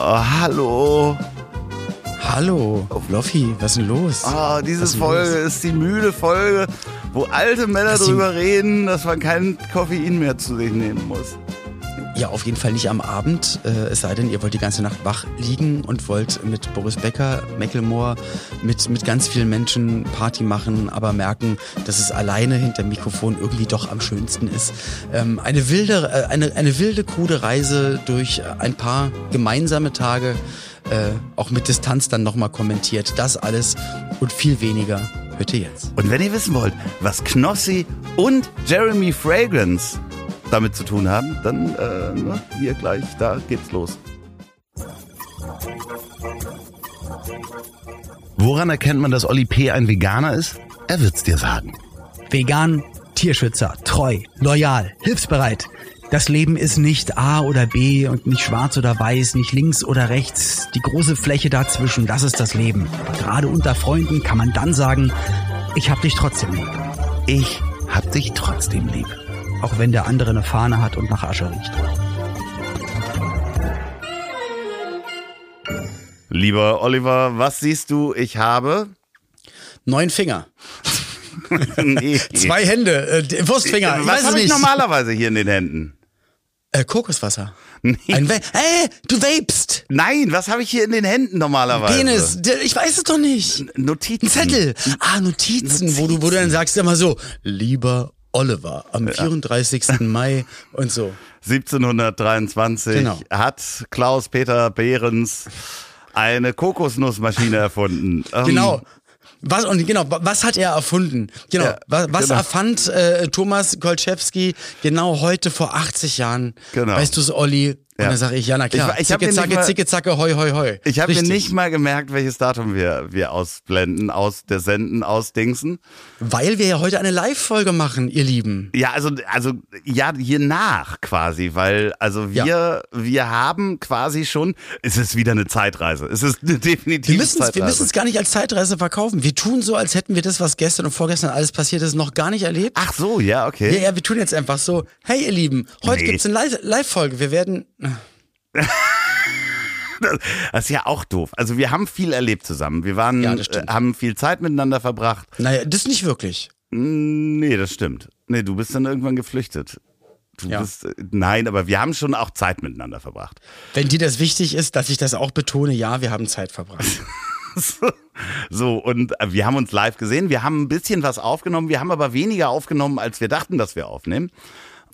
hallo. Hallo, Loffi, was ist denn los? Ah, diese ist Folge los? ist die müde Folge, wo alte Männer drüber reden, dass man kein Koffein mehr zu sich nehmen muss. Ja, auf jeden Fall nicht am Abend, äh, es sei denn, ihr wollt die ganze Nacht wach liegen und wollt mit Boris Becker, Mecklemore, mit, mit ganz vielen Menschen Party machen, aber merken, dass es alleine hinter Mikrofon irgendwie doch am schönsten ist. Ähm, eine wilde, äh, eine, eine wilde, krude Reise durch ein paar gemeinsame Tage, äh, auch mit Distanz dann nochmal kommentiert. Das alles und viel weniger hört ihr jetzt. Und wenn ihr wissen wollt, was Knossi und Jeremy Fragrance damit zu tun haben, dann äh, hier gleich, da geht's los. Woran erkennt man, dass Oli P. ein Veganer ist? Er wird's dir sagen. Vegan, Tierschützer, treu, loyal, hilfsbereit. Das Leben ist nicht A oder B und nicht schwarz oder weiß, nicht links oder rechts. Die große Fläche dazwischen, das ist das Leben. Gerade unter Freunden kann man dann sagen, ich hab dich trotzdem lieb. Ich hab dich trotzdem lieb. Auch wenn der andere eine Fahne hat und nach Asche riecht. Lieber Oliver, was siehst du? Ich habe. Neun Finger, nee. zwei Hände, äh, Wurstfinger, ich Was habe ich normalerweise hier in den Händen? Äh, Kokoswasser. Nee. Ein Va Äh, du vapest. Nein, was habe ich hier in den Händen normalerweise? Penis. Ich weiß es doch nicht. Notizen. Ein Zettel. Ah, Notizen, Wo, du, wo du dann sagst immer so, lieber Oliver, am 34. Mai und so. 1723 Genau. hat Klaus Peter Behrens eine Kokosnussmaschine erfunden. Ähm, Genau. Was, und genau, wa- was hat er erfunden? Genau, Ja, was, was genau. erfand äh, Thomas Kolczewski genau heute vor 80 Jahren? Genau. Weißt du es, Olli? Und Ja. dann sage ich, ja, na klar, Ich- ich zicke, zacke, mal- zicke, zacke, hoi, hoi, hoi. Ich habe mir nicht mal gemerkt, welches Datum wir, wir ausblenden, aus der Senden, aus Dingsen. Weil wir ja heute eine Live-Folge machen, ihr Lieben. Ja, also, also, ja, hier nach quasi, weil, also wir, Ja. wir haben quasi schon, es ist wieder eine Zeitreise. Es ist eine definitive Wir müssen es wir Zeitreise. müssen es gar nicht als Zeitreise verkaufen. Wir tun so, als hätten wir das, was gestern und vorgestern alles passiert ist, noch gar nicht erlebt. Ach so, ja, okay. Ja, ja, wir tun jetzt einfach so, hey ihr Lieben, heute Nee. gibt's eine Live- Live-Folge. Wir werden. Das ist ja auch doof. Also wir haben viel erlebt zusammen. Wir waren, Ja, äh, haben viel Zeit miteinander verbracht. Naja, das nicht wirklich. Mm, Nee, das stimmt. Nee, du bist dann irgendwann geflüchtet. Du Ja. bist, äh, nein, aber wir haben schon auch Zeit miteinander verbracht. Wenn dir das wichtig ist, dass ich das auch betone, ja, wir haben Zeit verbracht. So, und äh, wir haben uns live gesehen. Wir haben ein bisschen was aufgenommen. Wir haben aber weniger aufgenommen, als wir dachten, dass wir aufnehmen.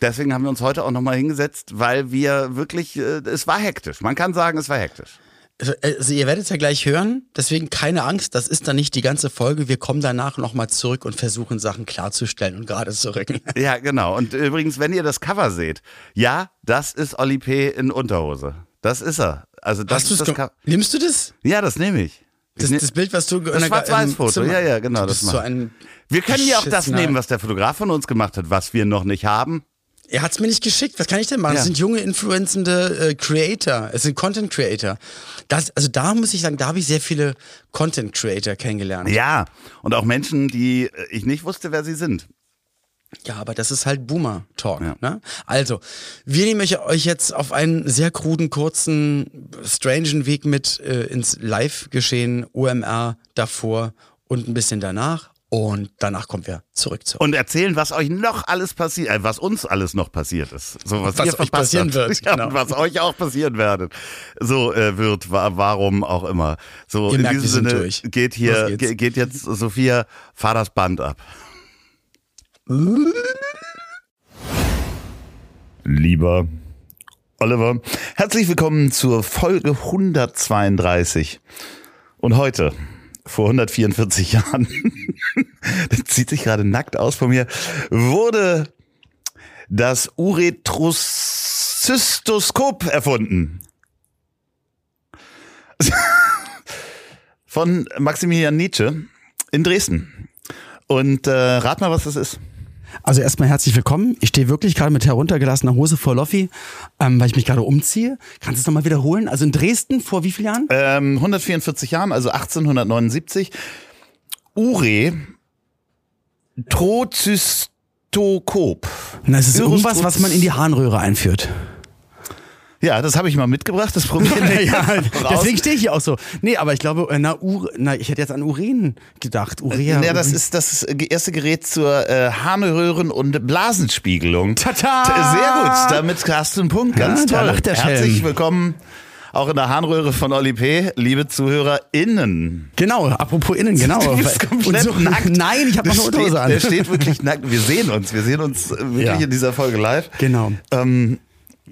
Deswegen haben wir uns heute auch nochmal hingesetzt, weil wir wirklich, äh, es war hektisch. Man kann sagen, es war hektisch. Also, also ihr werdet es ja gleich hören, deswegen keine Angst, das ist dann nicht die ganze Folge. Wir kommen danach nochmal zurück und versuchen Sachen klarzustellen und gerade zu rücken. Ja, genau. Und übrigens, wenn ihr das Cover seht, ja, das ist Oli P. in Unterhose. Das ist er. Also das Hast ist das Cover. Nimmst du das? Ja, das nehme ich. Das, das Bild, was du Das Schwarz-Weiß-Foto, ja, ja, genau, das so Wir können ja auch das nehmen, was der Fotograf von uns gemacht hat, was wir noch nicht haben. Er hat's mir nicht geschickt. Was kann ich denn machen? Ja. Das sind junge, influenzende äh, Creator. Es sind Content Creator. Das, also da muss ich sagen, da habe ich sehr viele Content Creator kennengelernt. Ja, und auch Menschen, die äh, ich nicht wusste, wer sie sind. Ja, aber das ist halt Boomer-Talk. Ja. Ne? Also, wir nehmen euch- euch jetzt auf einen sehr kruden, kurzen, strangen Weg mit äh, ins Live-Geschehen, OMR davor und ein bisschen danach. Und danach kommen wir zurück zu Und erzählen, was euch noch alles passiert, äh, was uns alles noch passiert ist. So, was, Was euch passieren habt. wird, Ja, genau. und was euch auch passieren werdet. So äh, wird, wa warum auch immer. So, Ihr in merkt, diesem wir sind Sinne durch. geht hier, ge geht jetzt Sophia, fahr das Band ab. Lieber Oliver, herzlich willkommen zur Folge 132. Und heute, vor 144 Jahren, das zieht sich gerade nackt aus von mir, wurde das Uretrozystoskop erfunden. Von Maximilian Nietzsche in Dresden. Und äh, rat mal, was das ist. Also erstmal herzlich willkommen. Ich stehe wirklich gerade mit heruntergelassener Hose vor Loffi, ähm, weil ich mich gerade umziehe. Kannst du es nochmal wiederholen? Also in Dresden vor wie vielen Jahren? Ähm, 144 Jahren, also 1879. Ure Trozystokop. Na, es ist irgendwas, was man in die Harnröhre einführt. Ja, das habe ich mal mitgebracht, das probieren wir ja, deswegen stehe ich hier auch so. Nee, aber ich glaube, äh, na, Ur, na ich hätte jetzt an Uren gedacht. Urea. Ja, das Urin. ist das erste Gerät zur äh, Harnröhren- und Blasenspiegelung. Tata! Sehr gut, damit hast du einen Punkt. Ganz Ja, da toll. der Herzlich willkommen auch in der Harnröhre von Oli P., liebe ZuhörerInnen. Genau, apropos innen, genau. Du bist komplett nackt. Nein, ich habe noch eine Unterhose an. der steht wirklich nackt. Wir sehen uns. Wir sehen uns äh, wirklich Ja. in dieser Folge live. Genau. Ähm,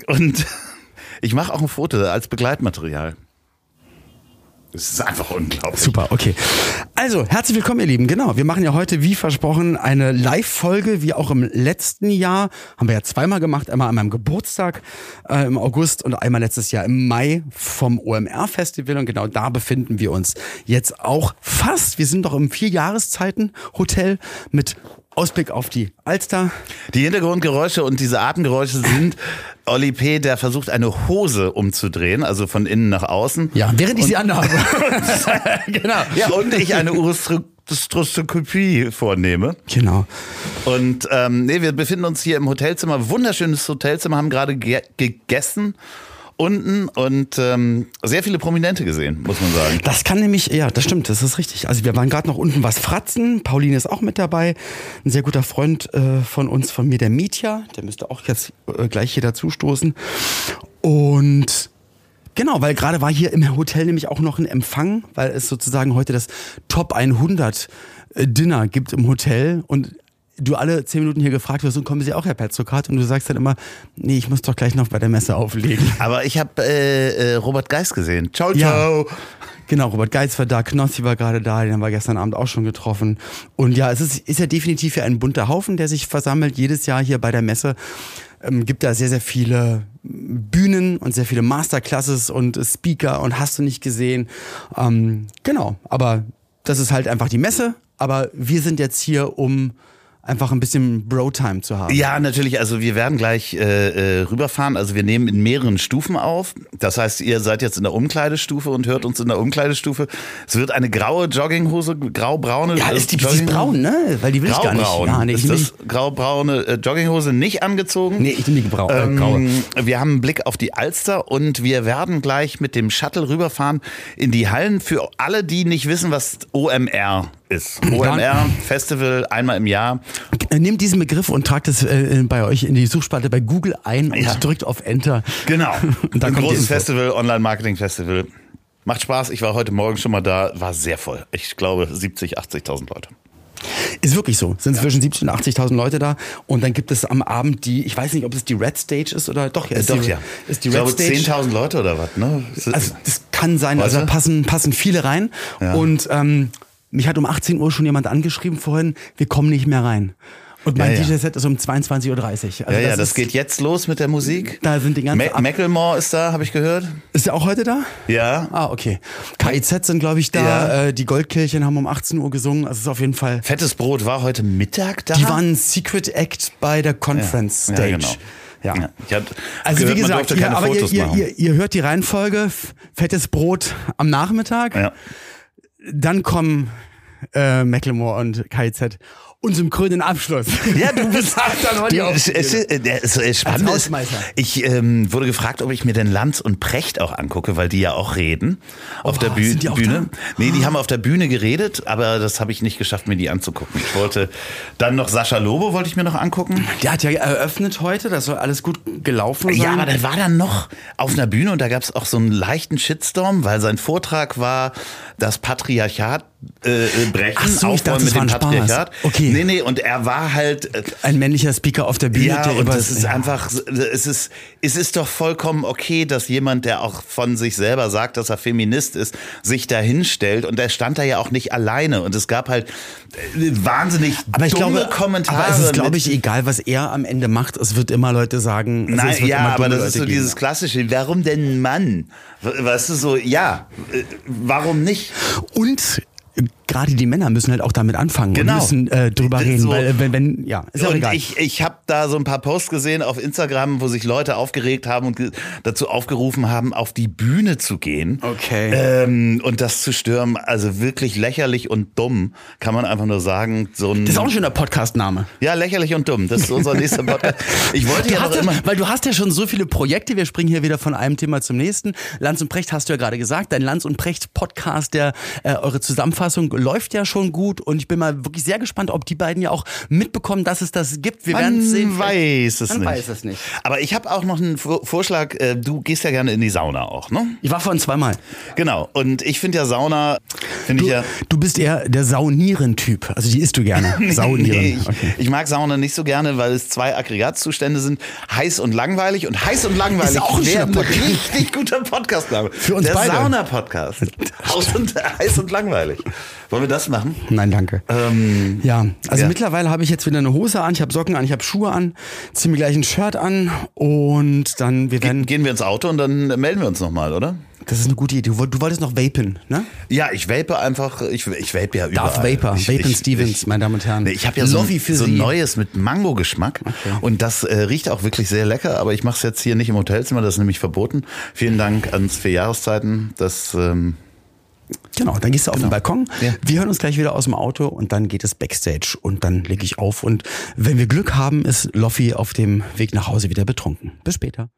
und ich mache auch ein Foto als Begleitmaterial. Das ist einfach unglaublich. Super, okay. Also, herzlich willkommen, ihr Lieben. Genau, wir machen ja heute, wie versprochen, eine Live-Folge, wie auch im letzten Jahr. Haben wir ja zweimal gemacht. Einmal an meinem Geburtstag äh, im August und einmal letztes Jahr im Mai vom OMR-Festival. Und genau da befinden wir uns jetzt auch fast. Wir sind doch im Vierjahreszeiten-Hotel mit Ausblick auf die Alster. Die Hintergrundgeräusche und diese Atemgeräusche sind Oli P., der versucht, eine Hose umzudrehen, also von innen nach außen. Ja, während ich sie anhabe. genau. Ja, und ich eine Urostroskopie vornehme. Genau. Und ähm, nee, wir befinden uns hier im Hotelzimmer, wunderschönes Hotelzimmer, haben gerade ge gegessen unten und ähm, sehr viele Prominente gesehen, muss man sagen. Das kann nämlich, ja, das stimmt, das ist richtig. Also wir waren gerade noch unten was fratzen. Pauline ist auch mit dabei. Ein sehr guter Freund äh, von uns, von mir, der Mietja. Der müsste auch jetzt äh, gleich hier dazustoßen. Und genau, weil gerade war hier im Hotel nämlich auch noch ein Empfang, weil es sozusagen heute das Top 100 Dinner gibt im Hotel und du alle zehn Minuten hier gefragt wirst und kommen Sie auch, Herr Petzokat? Und du sagst dann immer, nee, ich muss doch gleich noch bei der Messe auflegen. Aber ich habe äh, äh, Robert Geis gesehen. Ciao, Ja. ciao. Genau, Robert Geitz war da, Knossi war gerade da, den haben wir gestern Abend auch schon getroffen. Und ja, es ist, ist ja definitiv ja ein bunter Haufen, der sich versammelt jedes Jahr hier bei der Messe. Ähm, gibt da sehr, sehr viele Bühnen und sehr viele Masterclasses und Speaker und hast du nicht gesehen. Ähm, genau, aber das ist halt einfach die Messe. Aber wir sind jetzt hier, um einfach ein bisschen Bro-Time zu haben. Ja, natürlich. Also wir werden gleich äh, äh, rüberfahren. Also wir nehmen in mehreren Stufen auf. Das heißt, ihr seid jetzt in der Umkleidestufe und hört uns in der Umkleidestufe. Es wird eine graue Jogginghose, graubraune. Ja, äh, ist die, die ist braun, ne? Weil die will ich gar nicht. Ja, nee, ist das graubraune äh, Jogginghose nicht angezogen? Nee, ich nehme die grau, äh, graue. Ähm, wir haben einen Blick auf die Alster und wir werden gleich mit dem Shuttle rüberfahren in die Hallen für alle, die nicht wissen, was OMR ist. OMR Festival einmal im Jahr. Äh, Nehmt diesen Begriff und tragt es äh, bei euch in die Suchspalte bei Google ein und Ja. drückt auf Enter. Genau. Und da Ein kommt großes. Festival, Online-Marketing-Festival. Macht Spaß. Ich war heute Morgen schon mal da, war sehr voll. Ich glaube 70, 80.000 Leute. Ist wirklich so. Sind zwischen 70 und 80.000 Leute da. Und dann gibt es am Abend die, ich weiß nicht, ob es die Red Stage ist oder doch, ja, ist Doch, die, ja. Ist die ich Red glaube Stage. 10.000 Leute oder was, ne? Also das kann sein, also da passen, passen viele rein. Ja. Und ähm, mich hat um 18 Uhr schon jemand angeschrieben vorhin, wir kommen nicht mehr rein. Und mein Ja, ja. DJ-Set ist um 22.30 Uhr. Also ja, ja, das ist, geht jetzt los mit der Musik. Da sind die ganzen... Ma Macklemore ist da, habe ich gehört. ist der auch heute da? Ja. Ah, okay. KIZ sind, glaube ich, da. Ja. Äh, die Goldkirchen haben um 18 Uhr gesungen. Also es ist auf jeden Fall. Fettes Brot war heute Mittag da. Die waren ein Secret Act bei der Conference Stage. ja, genau. Ja. Ja. Also gehört, wie gesagt, ihr, aber ihr, ihr, ihr, hört die Reihenfolge. Fettes Brot am Nachmittag. ja. Dann kommen äh, Macklemore und KIZ. Und zum krönenden Abschluss. Ja, du bist dann heute du, auch. es, es, der- es, es spannend ist, ich ähm, wurde gefragt, ob ich mir denn Lanz und Precht auch angucke, weil die ja auch reden auf Oh, der Büh Bühne. da? Nee, die haben auf der Bühne geredet, aber das habe ich nicht geschafft, mir die anzugucken. Ich wollte dann noch Sascha Lobo wollte ich mir noch angucken. Der hat ja eröffnet heute, das soll alles gut gelaufen sein. Ja, aber der war dann noch auf einer Bühne und da gab es auch so einen leichten Shitstorm, weil sein Vortrag war das Patriarchat äh, äh, brechen, so, aufräumen mit dem. Patriarchat. Okay. Nee, nee, und er war halt äh, Ein männlicher Speaker auf der Bühne, ja, der und das ist ja. einfach, es ist, es ist doch vollkommen okay, dass jemand, der auch von sich selber sagt, dass er Feminist ist, sich da hinstellt. Und er stand da ja auch nicht alleine. Und es gab halt äh, wahnsinnig Aber ich dumme glaube, Kommentare. aber es ist, glaube ich, egal, was er am Ende macht. Es wird immer Leute sagen, also Nein, ja, immer aber das ist so Leute geben. dieses klassische, warum denn ein Mann? Weißt du, so, ja, warum nicht? Und gerade die Männer müssen halt auch damit anfangen Genau. und müssen äh, drüber reden, so- weil wenn, wenn ja, ist ja egal. ich, ich habe da so ein paar Posts gesehen auf Instagram, wo sich Leute aufgeregt haben und dazu aufgerufen haben, auf die Bühne zu gehen. Okay. Ähm, und das zu stürmen, also wirklich lächerlich und dumm, kann man einfach nur sagen. So ein, das ist auch ein schöner Podcast-Name. ja, lächerlich und dumm. Das ist unser nächster Podcast. Ich wollte Du ja ja, immer. weil du hast ja schon so viele Projekte, wir springen hier wieder von einem Thema zum nächsten. Lanz und Precht hast du ja gerade gesagt, dein Lanz und Precht Podcast, der äh, eure Zusammenfassung läuft ja schon gut und ich bin mal wirklich sehr gespannt, ob die beiden ja auch mitbekommen, dass es das gibt. Wir werden Man sehen. weiß es Man nicht. weiß es nicht. Aber ich habe auch noch einen Vor- Vorschlag. Äh, Du gehst ja gerne in die Sauna auch, ne? Ich war vorhin zweimal. Genau. Und ich finde ja Sauna, finde Du, ich ja. du bist eher der Saunieren-Typ. Also die isst du gerne. Saunieren. Nee, ich, Okay. ich mag Sauna nicht so gerne, weil es zwei Aggregatzustände sind. Heiß und langweilig. Und heiß und langweilig Ist auch ein wäre ein richtig guter Podcast, glaube ich. Für uns Der beide. Sauna-Podcast. Heiß und, heiß und langweilig. Wollen wir das machen? Nein, danke. Ähm, Ja, also ja. mittlerweile habe ich jetzt wieder eine Hose an, ich habe Socken an, ich habe Schuhe an, ziehe mir gleich ein Shirt an und dann, wir werden, Gehen wir ins Auto und dann melden wir uns nochmal, oder? das ist eine gute Idee. Du, woll- du wolltest noch vapen, ne? Ja, ich vape einfach, ich, ich vape ja überall. Darth Vapor, ich, Vapen ich, Stevens, ich, meine Damen und Herren. Nee, ich habe ja so, so ein neues mit Mango-Geschmack und das äh, riecht auch wirklich sehr lecker, aber ich mache es jetzt hier nicht im Hotelzimmer, das ist nämlich verboten. Vielen Dank ans vier Jahreszeiten, das... Ähm, Genau, dann gehst du auf den Balkon. Ja. Wir hören uns gleich wieder aus dem Auto und dann geht es Backstage und dann lege ich auf und wenn wir Glück haben, ist Loffi auf dem Weg nach Hause wieder betrunken. Bis später.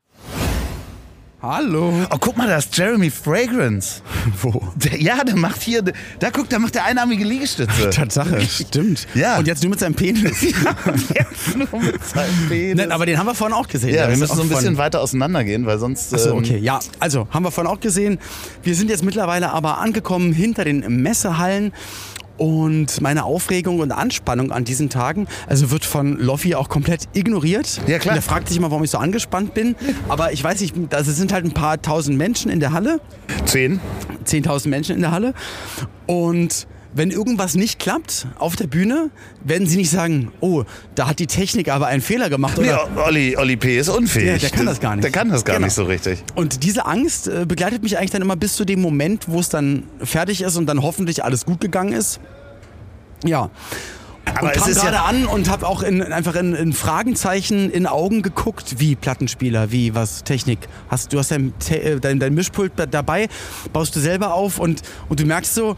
Hallo. Oh, guck mal, da ist Jeremy Fragrance. Wo? Der, ja, der macht hier, da guck, da macht der einarmige Liegestütze. Tatsache, stimmt. Ja. Und jetzt nur mit seinem Penis. Jetzt nur mit seinem Penis. Nein, aber den haben wir vorhin auch gesehen. ja, wir müssen so ein bisschen weiter auseinander gehen, weil sonst. Achso, ähm, okay. Ja, also haben wir vorhin auch gesehen. Wir sind jetzt mittlerweile aber angekommen hinter den Messehallen. Und meine Aufregung und Anspannung an diesen Tagen, also wird von Loffi auch komplett ignoriert. Ja, klar. Und er fragt sich immer, warum ich so angespannt bin. Aber ich weiß nicht, also es sind halt ein paar tausend Menschen in der Halle. Zehn. 10.000 Menschen in der Halle. Und wenn irgendwas nicht klappt auf der Bühne, werden sie nicht sagen, oh, da hat die Technik aber einen Fehler gemacht. Nee, Oder Olli, Olli P. ist unfähig. Der- der kann das gar nicht. Der kann das gar Genau. nicht so richtig. Und diese Angst äh, begleitet mich eigentlich dann immer bis zu dem Moment, wo es dann fertig ist und dann hoffentlich alles gut gegangen ist. Ja. Aber und kam gerade ja. an und habe auch in, einfach in, in Fragenzeichen in Augen geguckt, wie Plattenspieler, wie was Technik. Hast du hast dein, äh, dein, dein Mischpult da- dabei, baust du selber auf und und du merkst so,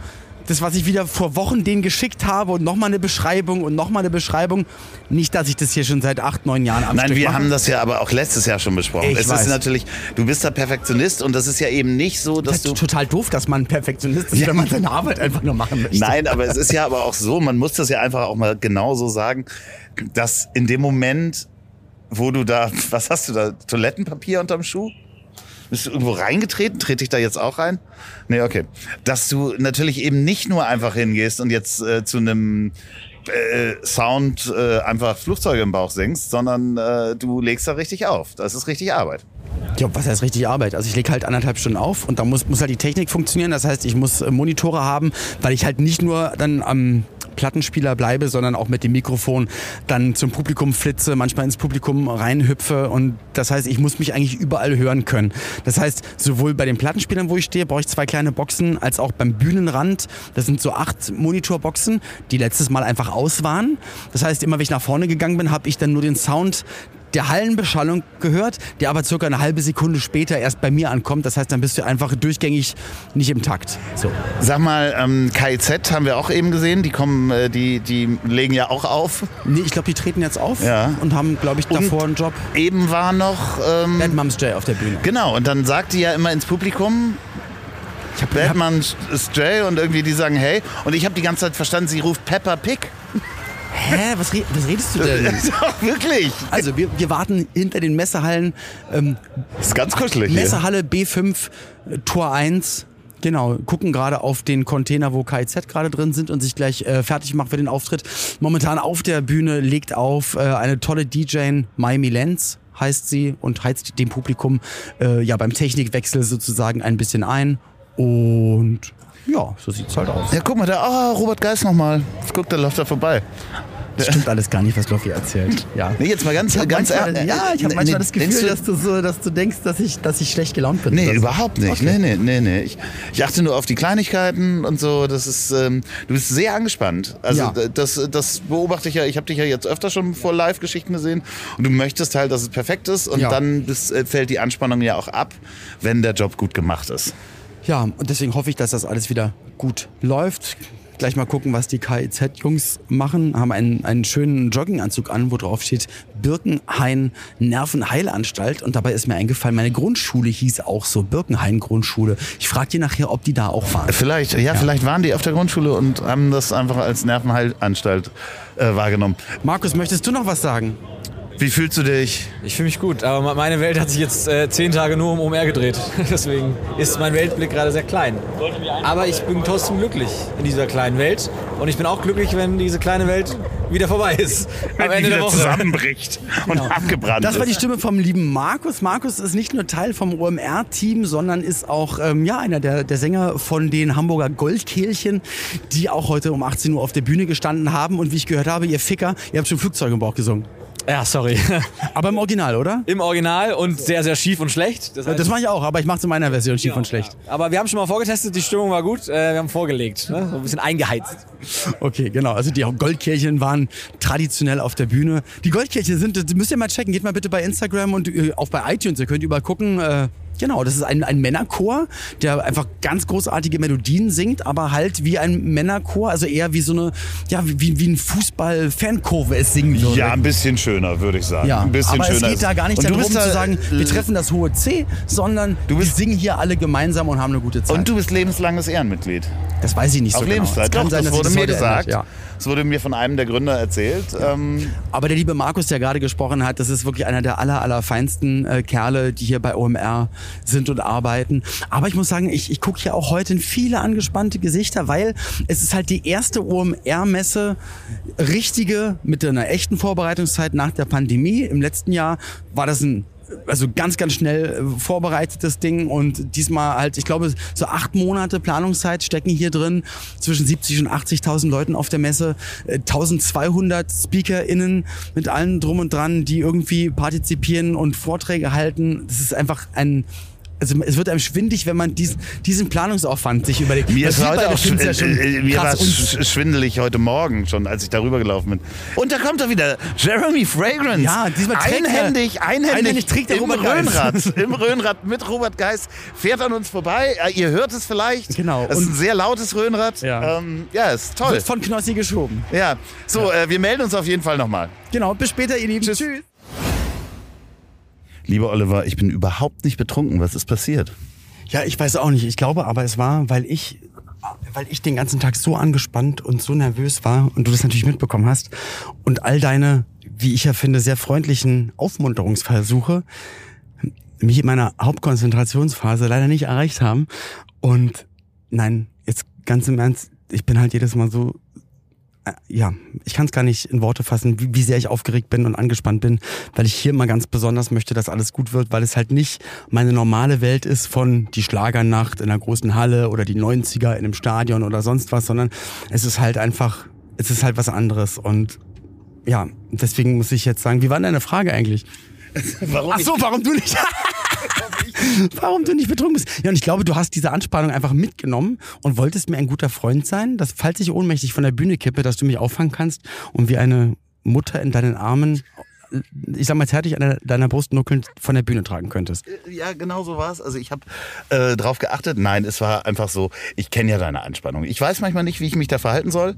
das was ich wieder vor Wochen denen geschickt habe und nochmal eine Beschreibung und nochmal eine Beschreibung, nicht, dass ich das hier schon seit acht neun Jahren am Nein, Stück wir mache. haben das ja aber auch letztes Jahr schon besprochen. Ich es weiß. ist natürlich, du bist da Perfektionist und das ist ja eben nicht so, dass Das du. ist total doof, dass man Perfektionist ist, wenn man seine Arbeit einfach nur machen möchte. Nein, aber es ist ja aber auch so, man muss das ja einfach auch mal genauso sagen, dass in dem Moment, wo du da, was hast du da, Toilettenpapier unterm Schuh? Bist du irgendwo reingetreten? Trete ich da jetzt auch rein? Nee, okay. Dass du natürlich eben nicht nur einfach hingehst und jetzt äh, zu einem äh, Sound äh, einfach Flugzeuge im Bauch singst, sondern äh, du legst da richtig auf. Das ist richtig Arbeit. Ja, was heißt richtig Arbeit? Also ich lege halt anderthalb Stunden auf und da muss, muss halt die Technik funktionieren. Das heißt, ich muss äh, Monitore haben, weil ich halt nicht nur dann am Plattenspieler bleibe, sondern auch mit dem Mikrofon dann zum Publikum flitze, manchmal ins Publikum reinhüpfe und das heißt, ich muss mich eigentlich überall hören können. Das heißt, sowohl bei den Plattenspielern, wo ich stehe, brauche ich zwei kleine Boxen, als auch beim Bühnenrand. Das sind so acht Monitorboxen, die letztes Mal einfach aus waren. Das heißt, immer wenn ich nach vorne gegangen bin, habe ich dann nur den Sound der Hallenbeschallung gehört, der aber circa eine halbe Sekunde später erst bei mir ankommt. Das heißt, dann bist du einfach durchgängig nicht im Takt. So. Sag mal, ähm, KIZ haben wir auch eben gesehen. Die kommen, äh, die, die legen ja auch auf. Nee, ich glaube, die treten jetzt auf Ja. und haben, glaube ich, davor einen Job. Eben war noch. Ähm, Bad Moms J auf der Bühne. Genau, und dann sagt die ja immer ins Publikum, Ich hab, Batman ist Jay und irgendwie die sagen hey. Und ich habe die ganze Zeit verstanden, sie ruft Peppa Pig. Hä, was, re was redest du denn? Doch, wirklich. Also wir, wir warten hinter den Messehallen. Ähm, ist ganz kuschelig hier. Messehalle B5, äh, Tor 1. Genau, gucken gerade auf den Container, wo KIZ gerade drin sind und sich gleich äh, fertig macht für den Auftritt. Momentan auf der Bühne legt auf äh, eine tolle DJ, Miami Lenz heißt sie und heizt dem Publikum äh, ja beim Technikwechsel sozusagen ein bisschen ein. Und ja, so sieht's halt aus. Ja, guck mal, da, oh, Robert Geist nochmal. Guck, da läuft er vorbei. Das stimmt alles gar nicht, was Loffi erzählt. Ja. Nee, jetzt mal ganz, Ich ganz manchmal, ehrlich. ja, ich habe manchmal nee, das Gefühl, du- dass du so, dass du denkst, dass ich, dass ich schlecht gelaunt bin. Nee, überhaupt nicht. Okay. Nee, nee, nee, nee. Ich, ich achte nur auf die Kleinigkeiten und so. Das ist, ähm, du bist sehr angespannt. Also Ja. das, das beobachte ich ja. Ich habe dich ja jetzt öfter schon vor Live-Geschichten gesehen und du möchtest halt, dass es perfekt ist und Ja. dann bis, äh, fällt die Anspannung ja auch ab, wenn der Job gut gemacht ist. Ja, und deswegen hoffe ich, dass das alles wieder gut läuft. Gleich mal gucken, was die KIZ-Jungs machen. Haben einen, einen schönen Jogginganzug an, wo drauf steht Birkenhain Nervenheilanstalt. Und dabei ist mir eingefallen, meine Grundschule hieß auch so, Birkenhain Grundschule. Ich frage die nachher, ob die da auch waren. Vielleicht, ja, vielleicht waren die auf der Grundschule und haben das einfach als Nervenheilanstalt äh, wahrgenommen. Markus, möchtest du noch was sagen? Wie fühlst du dich? Ich fühle mich gut, aber meine Welt hat sich jetzt äh, zehn Tage nur um OMR gedreht. Deswegen ist mein Weltblick gerade sehr klein. Aber ich bin trotzdem glücklich in dieser kleinen Welt. Und ich bin auch glücklich, wenn diese kleine Welt wieder vorbei ist. Am Ende der Woche. zusammenbricht und abgebrannt Das war die. Stimme vom lieben Markus. Markus ist nicht nur Teil vom OMR-Team, sondern ist auch ähm, ja, einer der, der Sänger von den Hamburger Goldkehlchen, die auch heute um 18 Uhr auf der Bühne gestanden haben. Und wie ich gehört habe, ihr Ficker, ihr habt schon Flugzeug im Bauch gesungen. Ja, sorry. Aber im Original, oder? Im Original und sehr, sehr schief und schlecht. Das heißt, Das mache ich auch, aber ich mache es in meiner Version schief und schlecht. aber wir haben schon mal vorgetestet, die Stimmung war gut. Äh, wir haben vorgelegt, ne? so ein bisschen eingeheizt. Okay, genau. Also die Goldkehlchen waren traditionell auf der Bühne. Die Goldkehlchen sind, das müsst ihr mal checken. Geht mal bitte bei Instagram und äh, auch bei iTunes. Ihr könnt überall gucken. Äh, Genau, das ist ein, ein Männerchor, der einfach ganz großartige Melodien singt, aber halt wie ein Männerchor, also eher wie so eine, ja, wie, wie ein Fußball-Fankurve es singen würde. Ja, ein bisschen schöner, würde ich sagen. Ja, ein bisschen aber es schöner geht da gar nicht darum zu sagen, wir treffen das hohe C, sondern Du wir bist- singen hier alle gemeinsam und haben eine gute Zeit. Und du bist lebenslanges Ehrenmitglied. das weiß ich nicht Auf so genau. Lebenszeit. Es kann Doch, sein, das wurde mir gesagt. ja. Das wurde mir von einem der Gründer erzählt. Ähm, Aber der liebe Markus, der gerade gesprochen hat, das ist wirklich einer der aller, aller feinsten äh, Kerle, die hier bei OMR sind und arbeiten. Aber ich muss sagen, ich, ich gucke hier auch heute in viele angespannte Gesichter, weil es ist halt die erste OMR-Messe, richtige, mit einer echten Vorbereitungszeit nach der Pandemie. Im letzten Jahr war das ein also ganz, ganz schnell äh, vorbereitetes Ding und diesmal halt, ich glaube, so acht Monate Planungszeit stecken hier drin, zwischen 70 und 80.000 Leuten auf der Messe, äh, 1200 SpeakerInnen mit allem drum und dran, die irgendwie partizipieren und Vorträge halten. Das ist einfach ein also es wird einem schwindig, wenn man diesen, diesen Planungsaufwand sich überlegt. mir Weil ist heute auch schw- äh, mir war schwindelig heute Morgen schon, als ich darüber gelaufen bin. Und da kommt er wieder, Jeremy Fragrance. Ja, diesmal trägt er- einhändig, einhändig, einhändig trägt er im Robert. Röhnrad, im Röhnrad mit Robert Geis fährt an uns vorbei. Ja, ihr hört es vielleicht. Genau. Es ist ein sehr lautes Röhnrad. Ja. ähm, ja ist toll. wird von Knossi geschoben. Ja, so, Äh, wir melden uns auf jeden Fall nochmal. Genau, bis später, ihr Lieben. Tschüss. Lieber Oliver, ich bin überhaupt nicht betrunken. Was ist passiert? Ja, ich weiß auch nicht. Ich glaube aber, es war, weil ich, weil ich den ganzen Tag so angespannt und so nervös war und du das natürlich mitbekommen hast und all deine, wie ich ja finde, sehr freundlichen Aufmunterungsversuche mich in meiner Hauptkonzentrationsphase leider nicht erreicht haben. Und nein, jetzt ganz im Ernst, ich bin halt jedes Mal so ja, ich kann es gar nicht in Worte fassen, wie, wie sehr ich aufgeregt bin und angespannt bin, weil ich hier mal ganz besonders möchte, dass alles gut wird, weil es halt nicht meine normale Welt ist von die Schlagernacht in einer großen Halle oder die 90er in einem Stadion oder sonst was, sondern es ist halt einfach, es ist halt was anderes und ja, deswegen muss ich jetzt sagen, wie war denn deine Frage eigentlich? Warum Ach so, warum du nicht? warum du nicht betrunken bist? Ja, und ich glaube, du hast diese Anspannung einfach mitgenommen und wolltest mir ein guter Freund sein, dass falls ich ohnmächtig von der Bühne kippe, dass du mich auffangen kannst und wie eine Mutter in deinen Armen, ich sag mal zärtlich an deiner- Brust nuckelnd von der Bühne tragen könntest. Ja, genau so war es. Also ich habe äh, drauf geachtet. Nein, es war einfach so, ich kenne ja deine Anspannung. Ich weiß manchmal nicht, wie ich mich da verhalten soll.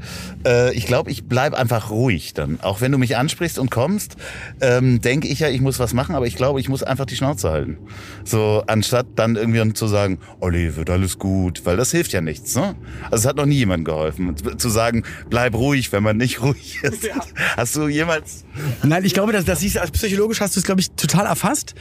Äh, ich glaube, ich bleib einfach ruhig dann. Auch wenn du mich ansprichst und kommst, ähm, denke ich ja, ich muss was machen, aber ich glaube, ich muss einfach die Schnauze halten. So, anstatt dann irgendwie zu sagen, Olli, wird alles gut, weil das hilft ja nichts. Ne? Also es hat noch nie jemandem geholfen. Zu sagen, bleib ruhig, wenn man nicht ruhig ist. Hast du jemals... Nein, ich glaube, das, das siehst du, als psychologisch hast du es, glaube ich, total erfasst.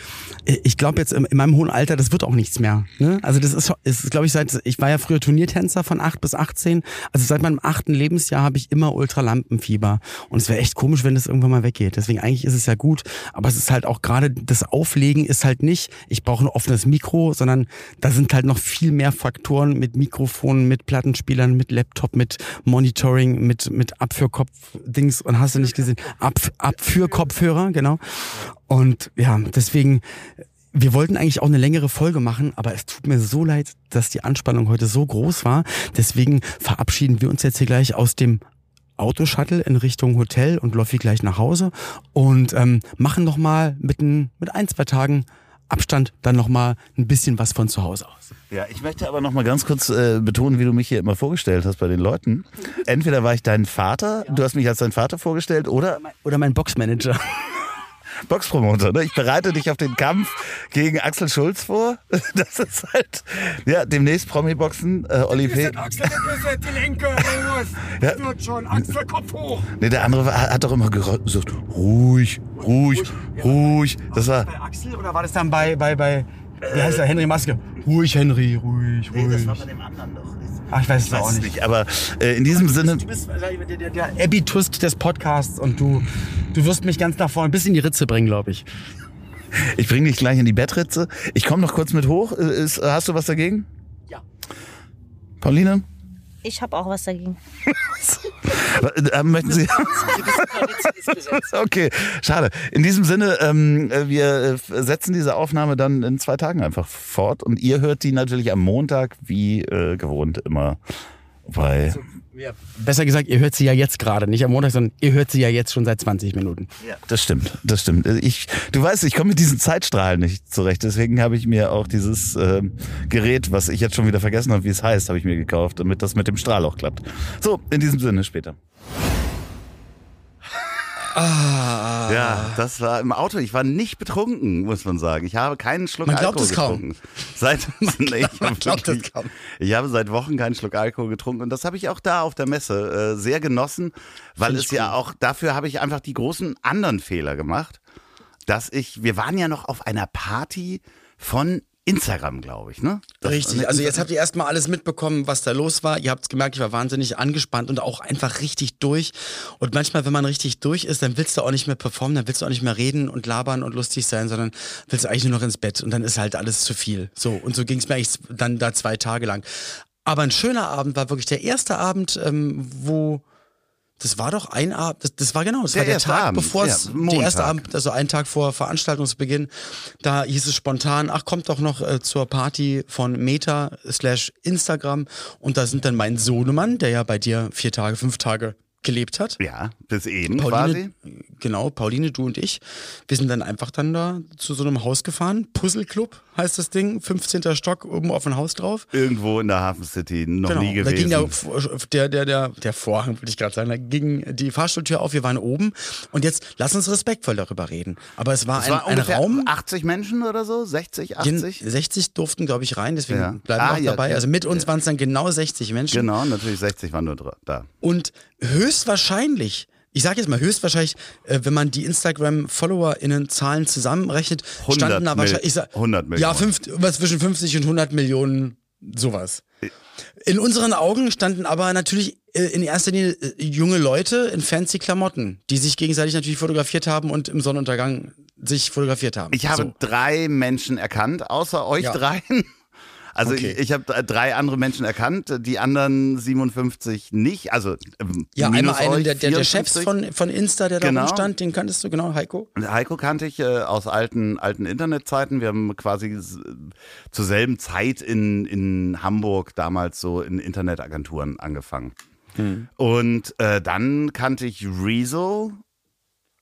Ich glaube jetzt in, in meinem hohen Alter, das wird auch nichts mehr. Ne? Also das ist, ist glaube ich, seit, ich war ja früher Turniertänzer von 8 bis 18. Also seit meinem achten Lebensjahr habe ich immer Ultralampenfieber. Und es wäre echt komisch, wenn das irgendwann mal weggeht. Deswegen eigentlich ist es ja gut. Aber es ist halt auch gerade, das Auflegen ist halt nicht, ich brauche ein offenes Mikro, sondern da sind halt noch viel mehr Faktoren mit Mikrofonen, mit Plattenspielern, mit Laptop, mit Monitoring, mit, mit Abführkopf-Dings und hast du nicht gesehen, Ab, Abführkopfhörer, genau. Und ja, deswegen, wir wollten eigentlich auch eine längere Folge machen, aber es tut mir so leid, dass die Anspannung heute so groß war. Deswegen verabschieden wir uns jetzt hier gleich aus dem Autoshuttle in Richtung Hotel und Loffi gleich nach Hause und ähm, machen noch mal mit, ein, mit ein, zwei Tagen Abstand dann noch mal ein bisschen was von zu Hause aus. Ja, ich möchte aber noch mal ganz kurz äh, betonen, wie du mich hier immer vorgestellt hast bei den Leuten. Entweder war ich dein Vater, du hast mich als dein Vater vorgestellt, oder Oder mein Boxmanager. Boxpromoter. Ne? Ich bereite dich auf den Kampf gegen Axel Schulz vor. Das ist halt, ja, demnächst Promi-Boxen, äh, Olli P. Axel, die Lenke. Ja. Wird schon, Axel, Kopf hoch. Nee, der andere war, hat doch immer gesagt, ruhig, ruhig, ruhig. Das war, Bei Axel oder war das dann bei, bei, bei, wie heißt der, Henry Maske? Ruhig, Henry, ruhig, ruhig. bei dem anderen doch. Ach, ich weiß es auch nicht. nicht, aber äh, in diesem Sinne, Du bist äh, der, der, der Abby Tust des Podcasts und du, du wirst mich ganz nach vorne bis in die Ritze bringen, glaube ich. ich bringe dich gleich in die Bettritze. Ich komme noch kurz mit hoch. Äh, Ist, hast du was dagegen? Ja. Pauline? Ich habe auch was dagegen. Äh, möchten Sie? okay, schade. In diesem Sinne, ähm, äh, wir äh, setzen diese Aufnahme dann in zwei Tagen einfach fort und ihr hört die natürlich am Montag wie äh, gewohnt immer bei. Besser gesagt, ihr hört sie ja jetzt gerade, nicht am Montag, sondern ihr hört sie ja jetzt schon seit 20 Minuten. Ja, das stimmt, das stimmt. Ich, du weißt, ich komme mit diesen Zeitstrahlen nicht zurecht. Deswegen habe ich mir auch dieses ähm, Gerät, was ich jetzt schon wieder vergessen habe, wie es heißt, habe ich mir gekauft, damit das mit dem Strahl auch klappt. So, in diesem Sinne später. Ah. Ja, das war im Auto. Ich war nicht betrunken, muss man sagen. Ich habe keinen Schluck Man glaubt Alkohol getrunken. Seit, nee, ich, Man habe glaubt wirklich- es kaum. ich habe seit Wochen keinen Schluck Alkohol getrunken und das habe ich auch da auf der Messe äh, sehr genossen, weil Find es ja auch, dafür habe ich einfach die großen anderen Fehler gemacht, dass ich, wir waren ja noch auf einer Party von Instagram, glaube ich, ne? Das- Richtig, also jetzt habt ihr erstmal alles mitbekommen, was da los war. Ihr habt gemerkt, ich war wahnsinnig angespannt und auch einfach richtig durch. Und manchmal, wenn man richtig durch ist, dann willst du auch nicht mehr performen, dann willst du auch nicht mehr reden und labern und lustig sein, sondern willst du eigentlich nur noch ins Bett und dann ist halt alles zu viel. So, und so ging es mir eigentlich dann da zwei Tage lang. Aber ein schöner Abend war wirklich der erste Abend, ähm, wo das war doch ein Abend, das, das war genau, das Der war der Tag, Abend, bevor ja, es, der Montag. erste Abend, also einen Tag vor Veranstaltungsbeginn, da hieß es spontan, ach, kommt doch noch äh, zur Party von Meta slash Instagram und da sind dann mein Sohnemann, der ja bei dir vier Tage, fünf Tage gelebt hat. Ja, bis eben Pauline, quasi. genau, Pauline, du und ich, wir sind dann einfach dann da zu so einem Haus gefahren, Puzzle Club heißt das Ding, 15. Stock, oben auf ein Haus drauf. Irgendwo in der Hafen City, noch nie Genau. Da ging gewesen. der, der, der, der, Vorhang, würde ich gerade sagen, da ging die Fahrstuhltür auf, wir waren oben. Und jetzt lass uns respektvoll darüber reden. Aber es war, Es ein, war ein Raum, 80 Menschen oder so, 60, 80. 60 durften, glaube ich, rein, deswegen Ja. bleiben Ah, wir auch ja, dabei. ja. Also mit uns waren es dann genau 60 Menschen. Genau, natürlich 60 waren nur da. Und höchstwahrscheinlich, ich sage jetzt mal höchstwahrscheinlich, äh, wenn man die Instagram-FollowerInnen-Zahlen zusammenrechnet, 100 standen da wahrscheinlich, ich sag, 100 Millionen. Ja, fünf, was zwischen 50 und 100 Millionen, sowas. In unseren Augen standen aber natürlich äh, in erster Linie äh, junge Leute in fancy Klamotten, die sich gegenseitig natürlich fotografiert haben und im Sonnenuntergang sich fotografiert haben. Ich habe So. drei Menschen erkannt, außer euch Ja. dreien. Also Okay. ich, ich habe drei andere Menschen erkannt, die anderen 57 nicht. Also ähm, Ja, minus einmal einen der, der, der 54. Chefs von, von Insta, der da Genau. rumstand, den kanntest du, genau, Heiko. Heiko kannte ich äh, aus alten, alten Internetzeiten. Wir haben quasi zur selben Zeit in, in Hamburg damals so in Internetagenturen angefangen. Hm. Und äh, dann kannte ich Rezo.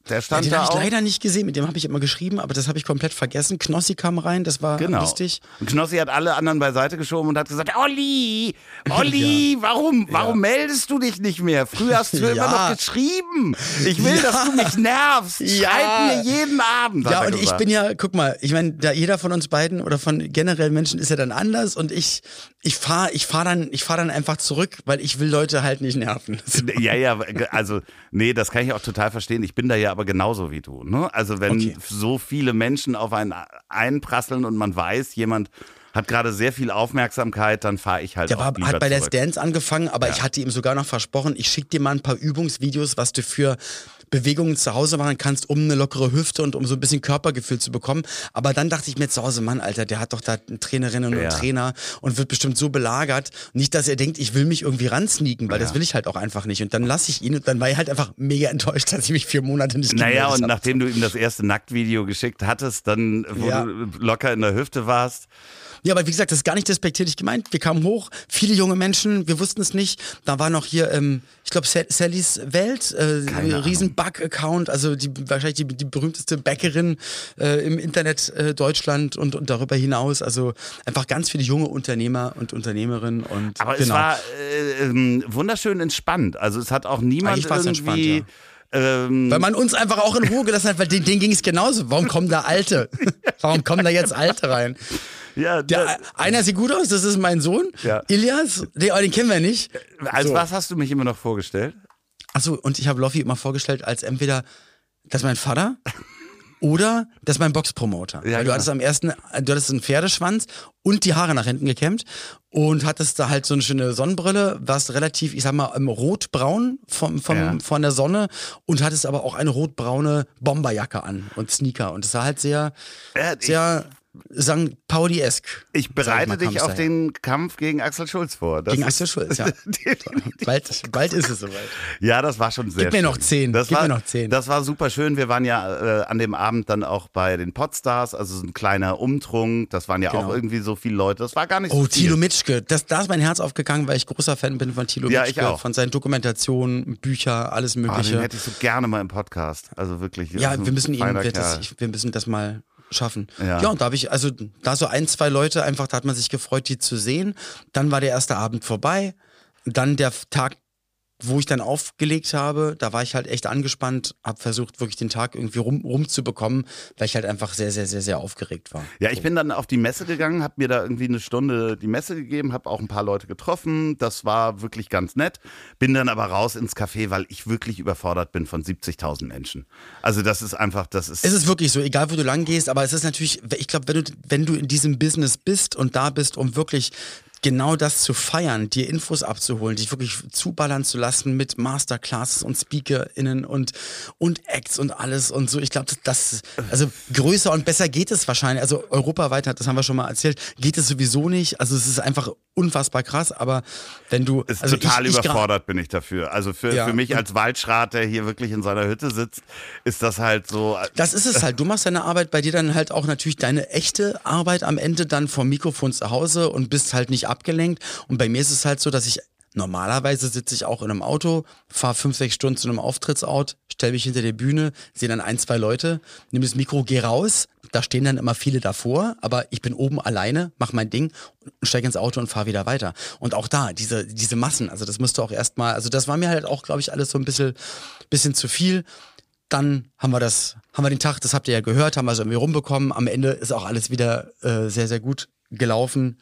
Der Ja, stand den da habe ich leider nicht gesehen, mit dem habe ich immer geschrieben, aber das habe ich komplett vergessen. Knossi kam rein, das war Genau. lustig. Und Knossi hat alle anderen beiseite geschoben und hat gesagt, Olli, Olli, warum, warum meldest du dich nicht mehr? Früher hast du Ja. immer noch geschrieben. Ich will, Ja. dass du mich nervst. Ja. Schreib mir jeden Abend. Ja, und ich gesagt. bin ja, guck mal, ich meine, da jeder von uns beiden oder von generell Menschen ist ja dann anders und ich, ich fahre ich fahr dann, ich fahr dann einfach zurück, weil ich will Leute halt nicht nerven. Ja, ja, also, nee, das kann ich auch total verstehen. Ich bin da ja aber genauso wie du. Ne? Also wenn Okay. so viele Menschen auf einen einprasseln und man weiß, jemand hat gerade sehr viel Aufmerksamkeit, dann fahre ich halt Der war, hat bei Let's zurück. Dance angefangen, aber ich hatte ihm sogar noch versprochen, ich schicke dir mal ein paar Übungsvideos, was du für Bewegungen zu Hause machen kannst, um eine lockere Hüfte und um so ein bisschen Körpergefühl zu bekommen. Aber dann dachte ich mir zu Hause, Mann, Alter, der hat doch da Trainerinnen Ja. und Trainer und wird bestimmt so belagert. Nicht, dass er denkt, ich will mich irgendwie ransneaken, weil Ja. das will ich halt auch einfach nicht. Und dann lasse ich ihn und dann war ich halt einfach mega enttäuscht, dass ich mich vier Monate nicht Naja, und hab. nachdem du ihm das erste Nacktvideo geschickt hattest, dann, wo Ja. du locker in der Hüfte warst, Ja, aber wie gesagt, das ist gar nicht despektierlich gemeint. Wir kamen hoch, viele junge Menschen, wir wussten es nicht. Da war noch hier, ähm, ich glaube, Sallys Welt, äh, Keine riesen Bug-Account, also die, wahrscheinlich die, die berühmteste Bäckerin äh, im Internet äh, Deutschland und, und darüber hinaus. Also einfach ganz viele junge Unternehmer und Unternehmerinnen und Aber es genau. war äh, ähm, wunderschön entspannt. Also es hat auch niemand irgendwie. entspannt, ähm, Weil man uns einfach auch in Ruhe gelassen hat, weil denen, denen ging es genauso. Warum kommen da Alte? Warum kommen da jetzt Alte rein? Ja, Der, einer sieht gut aus, das ist mein Sohn. Ja. Ilias, den, den kennen wir nicht. als so. was hast du mich immer noch vorgestellt? Achso, und ich habe Loffi immer vorgestellt als entweder, das ist mein Vater oder das ist mein Boxpromoter. Ja, Weil du hattest am ersten, du hattest einen Pferdeschwanz und die Haare nach hinten gekämmt und hattest da halt so eine schöne Sonnenbrille, warst relativ, ich sag mal, rotbraun vom, vom, Ja. von der Sonne und hattest aber auch eine rotbraune Bomberjacke an und Sneaker und es sah halt sehr, Ja, sehr St. Pauli-esk. Ich bereite mal, dich auf daher. den Kampf gegen Axel Schulz vor. Das Gegen ist- Axel Schulz, ja. bald, bald ist es soweit. Ja, das war schon sehr Gib mir schön. noch zehn, Das gib war, mir noch zehn. Das war super schön. Wir waren ja äh, an dem Abend dann auch bei den Podstars, also so ein kleiner Umtrunk. Das waren ja Genau. auch irgendwie so viele Leute. Das war gar nicht Oh, so viel. Thilo Mitschke. Das, da ist mein Herz aufgegangen, weil ich großer Fan bin von Thilo Ja, ich Mitschke, auch. von seinen Dokumentationen, Bücher, alles Ah, Mögliche. den hätte ich so gerne mal im Podcast. Also wirklich. ja, wir müssen ihn, das, ich, wir müssen das mal schaffen. Ja. Ja. und da habe ich, also da so ein, zwei Leute, einfach, da hat man sich gefreut, die zu sehen. Dann war der erste Abend vorbei. Dann der Tag, wo ich dann aufgelegt habe, da war ich halt echt angespannt, habe versucht, wirklich den Tag irgendwie rum, rumzubekommen, weil ich halt einfach sehr, sehr, sehr, sehr aufgeregt war. Ja, ich bin dann auf die Messe gegangen, habe mir da irgendwie eine Stunde die Messe gegeben, habe auch ein paar Leute getroffen. Das war wirklich ganz nett. Bin dann aber raus ins Café, weil ich wirklich überfordert bin von 70.000 Menschen. Also das ist einfach, das ist. Es ist wirklich so, egal wo du lang gehst, aber es ist natürlich, ich glaube, wenn du, wenn du in diesem Business bist und da bist, um wirklich genau das zu feiern, dir Infos abzuholen, dich wirklich zuballern zu lassen mit Masterclasses und SpeakerInnen und, und Acts und alles und so. Ich glaube, das, also größer und besser geht es wahrscheinlich. Also europaweit, das haben wir schon mal erzählt, geht es sowieso nicht. Also es ist einfach unfassbar krass, aber wenn du. ist also total ich, ich überfordert bin ich dafür. Also für, Ja. für mich als Waldschrat, der hier wirklich in seiner Hütte sitzt, ist das halt so. Das ist es halt. Du machst deine Arbeit bei dir dann halt auch natürlich deine echte Arbeit am Ende dann vom Mikrofon zu Hause und bist halt nicht abgelenkt. Und bei mir ist es halt so, dass ich normalerweise sitze ich auch in einem Auto, fahre fünf, sechs Stunden zu einem Auftrittsort, stelle mich hinter der Bühne, sehe dann ein, zwei Leute, nehme das Mikro, gehe raus. Da stehen dann immer viele davor, aber ich bin oben alleine, mache mein Ding steige ins Auto und fahre wieder weiter. Und auch da, diese, diese Massen, also das musst du auch erstmal, also das war mir halt auch, glaube ich, alles so ein bisschen, bisschen zu viel dann haben wir das, haben wir den Tag, das habt ihr ja gehört, haben wir es irgendwie rumbekommen. Am Ende ist auch alles wieder äh, sehr, sehr gut gelaufen.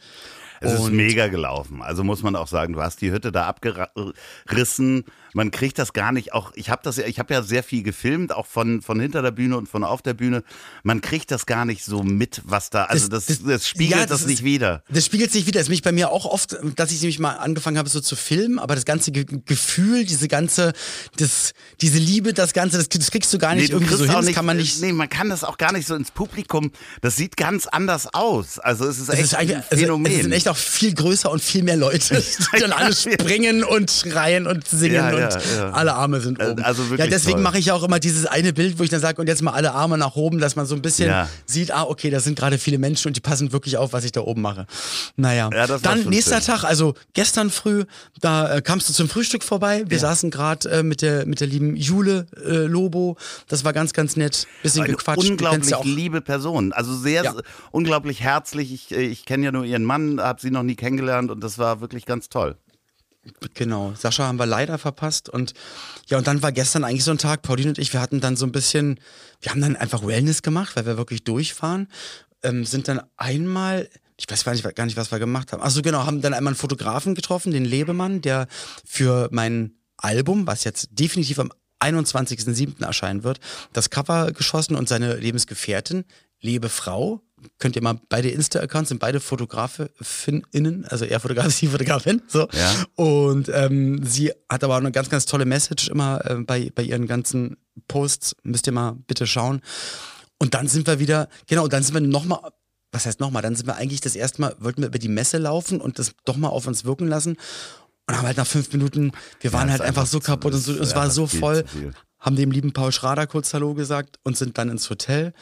Es ist Und- mega gelaufen. Also muss man auch sagen, du hast die Hütte da abgerissen. Man kriegt das gar nicht. Auch ich habe das ja, ich habe ja sehr viel gefilmt, auch von von hinter der Bühne und von auf der Bühne. Man kriegt das gar nicht so mit, was da. Also das, das, spiegelt ja, das, ist- nicht wieder. Das spiegelt sich wieder. Das ist mich bei mir auch oft, dass ich nämlich mal angefangen habe, so zu filmen, aber das ganze Ge Gefühl, diese ganze, das, diese Liebe, das Ganze, das, das kriegst du gar nicht du irgendwie so hin. Das nicht, kann man nicht. Nee, man kann das auch gar nicht so ins Publikum. Das sieht ganz anders aus. Also es ist echt ist eigentlich, ein also, Phänomen. es sind echt auch viel größer und viel mehr Leute, die dann alle springen und schreien und singen Ja, ja, und ja. alle Arme sind Äh, oben. also wirklich ja, deswegen mache ich ja auch immer dieses eine Bild, wo ich dann sage, und jetzt mal alle Arme nach oben, dass man so ein bisschen sieht, ah, okay, da sind gerade viele Menschen und die passen wirklich auf, was ich da oben mache. Naja, dann nächster schön. Tag, also gestern früh, da äh, kamst du zum Frühstück vorbei. Wir saßen gerade äh, mit der mit der lieben Jule äh, Lobo. Das war ganz, ganz nett. Bisschen eine gequatscht. Unglaublich liebe Person. Also sehr, unglaublich herzlich. Ich, äh, ich kenne ja nur ihren Mann, habe sie noch nie kennengelernt und das war wirklich ganz toll. Genau, Sascha haben wir leider verpasst und ja, und dann war gestern eigentlich so ein Tag, Pauline und ich, wir hatten dann so ein bisschen, wir haben dann einfach Wellness gemacht, weil wir wirklich durchfahren, ähm, sind dann einmal, ich weiß gar nicht, gar nicht, was wir gemacht haben. Achso, genau, haben dann einmal einen Fotografen getroffen, den Lebemann, der für mein Album, was jetzt definitiv am 21.07. erscheinen wird, das Cover geschossen und seine Lebensgefährtin, liebe Frau, könnt ihr mal beide Insta-Accounts sind beide Fotografinnen, also er Fotograf, sie Fotografin, so. Ja. Und ähm, sie hat aber auch eine ganz, ganz tolle Message immer äh, bei, bei ihren ganzen Posts. Müsst ihr mal bitte schauen. Und dann sind wir wieder, genau, dann sind wir nochmal, was heißt nochmal, dann sind wir eigentlich das erste Mal, wollten wir über die Messe laufen und das doch mal auf uns wirken lassen. Und haben halt nach fünf Minuten, wir waren Ja, halt einfach einfach so kaputt und so, es war einfach so voll, haben dem lieben Paul Schrader kurz Hallo gesagt und sind dann ins Hotel.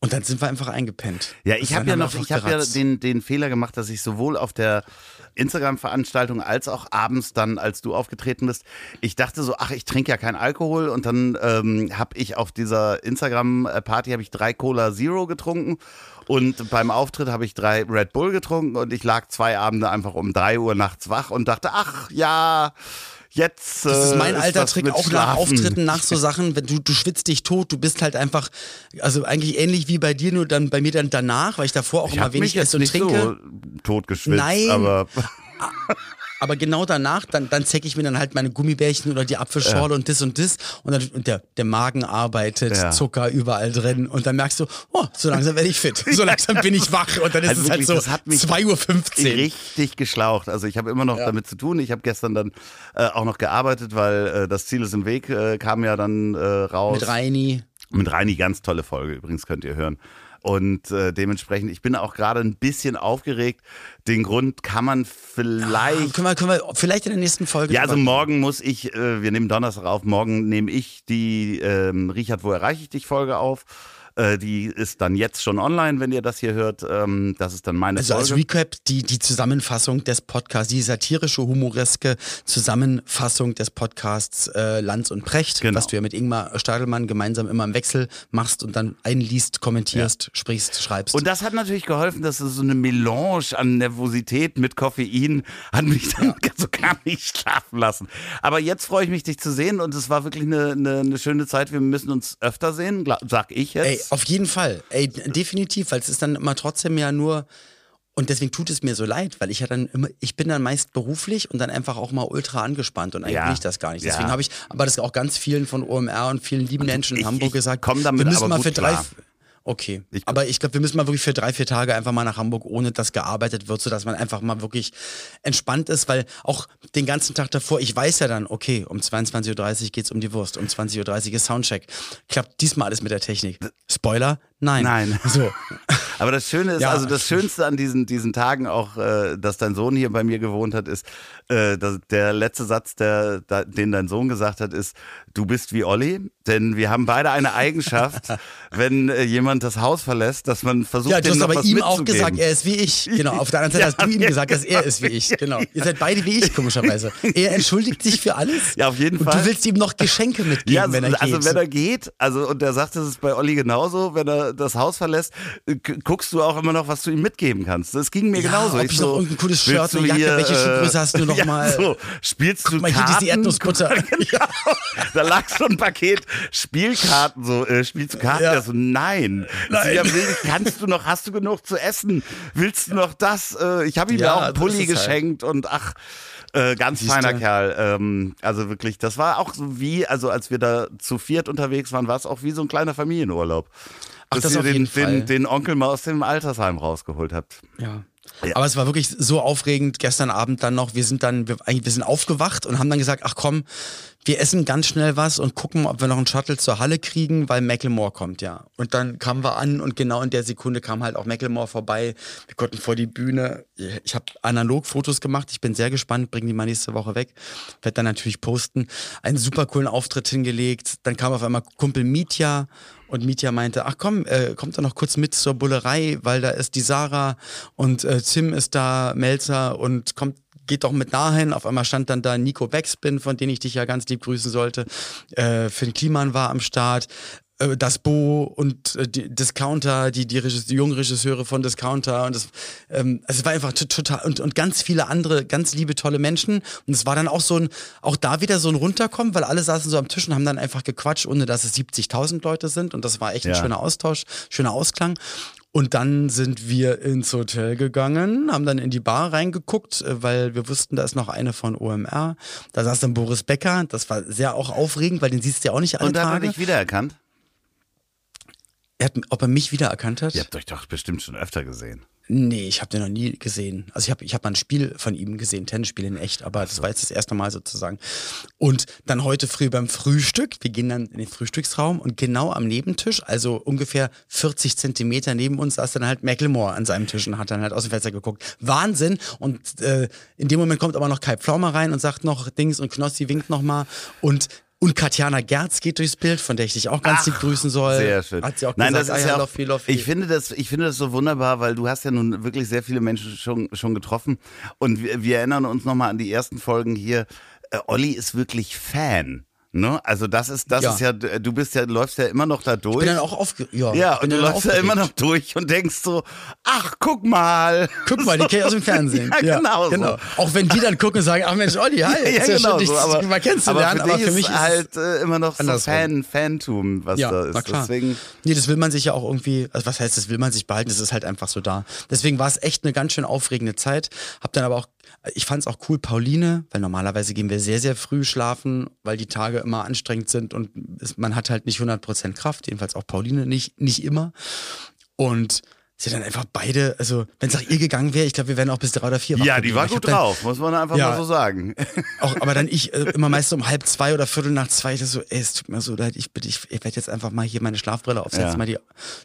Und dann sind wir einfach eingepennt. Ja, ich habe ja noch, ich habe ja den, den Fehler gemacht, dass ich sowohl auf der Instagram-Veranstaltung als auch abends dann, als du aufgetreten bist, ich dachte so, ach, ich trinke ja keinen Alkohol und dann ähm, habe ich auf dieser Instagram-Party habe ich drei Cola Zero getrunken und beim Auftritt habe ich drei Red Bull getrunken und ich lag zwei Abende einfach um drei Uhr nachts wach und dachte, ach ja, jetzt äh, Das ist mein alter was Trick, mit auch nach Schlafen. Auftritten, nach so Sachen, wenn du, du schwitzt dich tot, du bist halt einfach, also eigentlich ähnlich wie bei dir, nur dann bei mir dann danach, weil ich davor auch Ich immer wenig esse und trinke. so totgeschwitzt, Nein. aber Aber genau danach, dann, dann zecke ich mir dann halt meine Gummibärchen oder die Apfelschorle und das und das. Und dann und der, der Magen arbeitet, Ja. Zucker überall drin. Und dann merkst du, oh, so langsam werde ich fit. So langsam bin ich wach. Und dann ist Also es wirklich, halt so hat mich 2.15 Uhr. richtig geschlaucht. Also ich habe immer noch damit zu tun. Ich habe gestern dann äh, auch noch gearbeitet, weil äh, das Ziel ist im Weg äh, kam ja dann äh, raus. Mit Reini. Mit Reini, ganz tolle Folge übrigens, könnt ihr hören. Und äh, dementsprechend, ich bin auch gerade ein bisschen aufgeregt. Den Grund kann man vielleicht. Können wir, können wir vielleicht in der nächsten Folge. Ja, also morgen muss ich, äh, wir nehmen Donnerstag auf, morgen nehme ich die ähm, Richard, wo erreiche ich dich Folge auf. Äh, die ist dann jetzt schon online, wenn ihr das hier hört. Ähm, das ist dann meine Also als Folge. Recap die, die Zusammenfassung des Podcasts, die satirische, humoreske Zusammenfassung des Podcasts äh, Lanz und Precht, Genau. was du ja mit Ingmar Stadelmann gemeinsam immer im Wechsel machst und dann einliest, kommentierst, sprichst, schreibst. Und das hat natürlich geholfen, dass so eine Melange an Nervosität mit Koffein hat mich dann so gar nicht schlafen lassen. Aber jetzt freue ich mich, dich zu sehen und es war wirklich eine, eine, eine schöne Zeit. Wir müssen uns öfter sehen, sag ich jetzt. Ey, auf jeden Fall. Ey, definitiv, weil es ist dann immer trotzdem ja nur. Und deswegen tut es mir so leid, weil ich ja dann immer, ich bin dann meist beruflich und dann einfach auch mal ultra angespannt und eigentlich Ja. will ich das gar nicht. Ja. Deswegen habe ich, aber das auch ganz vielen von OMR und vielen lieben Menschen in ich- Hamburg ich gesagt, komm damit wir müssen mal für drei, klar. Okay. Ich- aber ich glaube, wir müssen mal wirklich für drei, vier Tage einfach mal nach Hamburg, ohne dass gearbeitet wird, sodass man einfach mal wirklich entspannt ist, weil auch den ganzen Tag davor, ich weiß ja dann, okay, um 22.30 Uhr geht's um die Wurst, um 20.30 Uhr ist Soundcheck. Klappt diesmal alles mit der Technik. Spoiler? Nein. Nein. So. Aber das Schöne ist, Ja. also das Schönste an diesen, diesen Tagen auch, äh, dass dein Sohn hier bei mir gewohnt hat, ist, äh, dass der letzte Satz, der, da, den dein Sohn gesagt hat, ist, du bist wie Olli. Denn wir haben beide eine Eigenschaft, wenn äh, jemand das Haus verlässt, dass man versucht, Ja, du hast aber ihm auch gesagt, er ist wie ich. Genau, auf der anderen Seite hast du ihm gesagt, dass er ist wie ich. Genau. Ihr seid beide wie ich, komischerweise. Er entschuldigt sich für alles. Ja, auf jeden und Fall. du willst ihm noch Geschenke mitgeben, Ja, wenn er also geht. wenn er geht, also und er sagt, das ist bei Olli genauso, wenn er das Haus verlässt, äh, guckst du auch immer noch, was du ihm mitgeben kannst. Das ging mir Ja, genauso. ob ich noch irgendein cooles Shirt, eine Jacke, welche Schuhgröße hast du noch ja, mal? So, spielst du mal, hier Karten? ist die Erdnussbutter. Genau. Da lag so ein Paket Spielkarten, so, äh, spielst du Karten? Ja. Ja. so, nein. Nein. Ja, kannst du noch, hast du genug zu essen? Willst du noch das? Äh, ich habe ihm ja, Ja, auch einen Pulli ist halt- geschenkt und ach, äh, ganz Siehste. feiner Kerl. Ähm, also wirklich, das war auch so wie, also als wir da zu viert unterwegs waren, war es auch wie so ein kleiner Familienurlaub. Ach, Dass das ihr den. Den, den Onkel mal aus dem Altersheim rausgeholt habt. Ja. Ja. Aber es war wirklich so aufregend gestern Abend dann noch. Wir sind dann, wir, wir sind aufgewacht und haben dann gesagt, ach komm, wir essen ganz schnell was und gucken, ob wir noch einen Shuttle zur Halle kriegen, weil Macklemore kommt, ja. Und dann kamen wir an und genau in der Sekunde kam halt auch Macklemore vorbei. Wir konnten vor die Bühne. Ich habe analog Fotos gemacht. Ich bin sehr gespannt, bringen die mal nächste Woche weg. Werd dann natürlich posten. Einen super coolen Auftritt hingelegt. Dann kam auf einmal Kumpel Mitya und Mitya meinte, ach komm, äh, kommt doch noch kurz mit zur Bullerei, weil da ist die Sarah und äh, Tim ist da, Melzer und kommt geht doch mit nah hin. Auf einmal stand dann da Nico Backspin, von dem ich dich ja ganz lieb grüßen sollte. Äh, Finn Kliman war am Start. Äh, Das Bo und äh, die Discounter, die, die, Regisse- die jungen Regisseure von Discounter und das, ähm, also es war einfach total und, und ganz viele andere, ganz liebe, tolle Menschen. Und es war dann auch so ein, auch da wieder so ein Runterkommen, weil alle saßen so am Tisch und haben dann einfach gequatscht, ohne dass es 70.000 Leute sind. Und das war echt ein Ja. schöner Austausch, schöner Ausklang. Und dann sind wir ins Hotel gegangen, haben dann in die Bar reingeguckt, äh, weil wir wussten, da ist noch eine von OMR. Da saß dann Boris Becker. Das war sehr auch aufregend, weil den siehst du ja auch nicht alle Und hat er Tage. dich wiedererkannt? Er hat, ob er mich wiedererkannt hat? Ihr habt euch doch bestimmt schon öfter gesehen. Nee, ich habe den noch nie gesehen. Also ich habe ich hab mal ein Spiel von ihm gesehen, Tennisspiel in echt, aber das war jetzt das erste Mal sozusagen. Und dann heute früh beim Frühstück, wir gehen dann in den Frühstücksraum und genau am Nebentisch, also ungefähr 40 Zentimeter neben uns, saß dann halt Macklemore an seinem Tisch und hat dann halt aus dem Fenster geguckt. Wahnsinn! Und äh, in dem Moment kommt aber noch Kai Pflaumer rein und sagt noch Dings und Knossi winkt nochmal und und Katjana Gerz geht durchs Bild, von der ich dich auch ganz lieb grüßen soll. Sehr schön. Hat sie auch Nein, gesagt, das ist ah, ja auch, Loffi. ich finde das, ich finde das so wunderbar, weil du hast ja nun wirklich sehr viele Menschen schon, schon getroffen und wir, wir erinnern uns nochmal an die ersten Folgen hier. Äh, Olli ist wirklich Fan. Ne? Also das ist, das Ja. ist ja, du bist ja, läufst ja immer noch da durch. Ich bin dann auch aufge ja, ja, und du läufst ja immer noch durch und denkst so, ach, guck mal. Guck mal, die kenne ich aus dem Fernsehen. Ja, genau so. Auch wenn die dann gucken und sagen, ach Mensch, Olli, hi, Ja, ist ja genau schön, dich so, aber, mal kennenzulernen, aber aber für, für, dich mich ist halt äh, immer noch so. Fan, Fantum, was ja, da ist. klar. Deswegen, nee, das will man sich ja auch irgendwie, also was heißt, das will man sich behalten, das ist halt einfach so da. Deswegen war es echt eine ganz schön aufregende Zeit. Hab dann aber auch, ich fand es auch cool, Pauline, weil normalerweise gehen wir sehr, sehr früh schlafen, weil die Tage immer anstrengend sind und man hat halt nicht 100% Kraft, jedenfalls auch Pauline nicht, nicht immer. Und sie dann einfach beide, also wenn es nach ihr gegangen wäre, ich glaube, wir wären auch bis drei oder vier ja, die war gut dann, drauf, muss man einfach Ja. mal so sagen. Auch, aber dann ich äh, immer meist um halb zwei oder viertel nach zwei, ich so, ey, es tut mir so leid, ich bitte, ich, ich werde jetzt einfach mal hier meine Schlafbrille aufsetzen, Ja. mal die,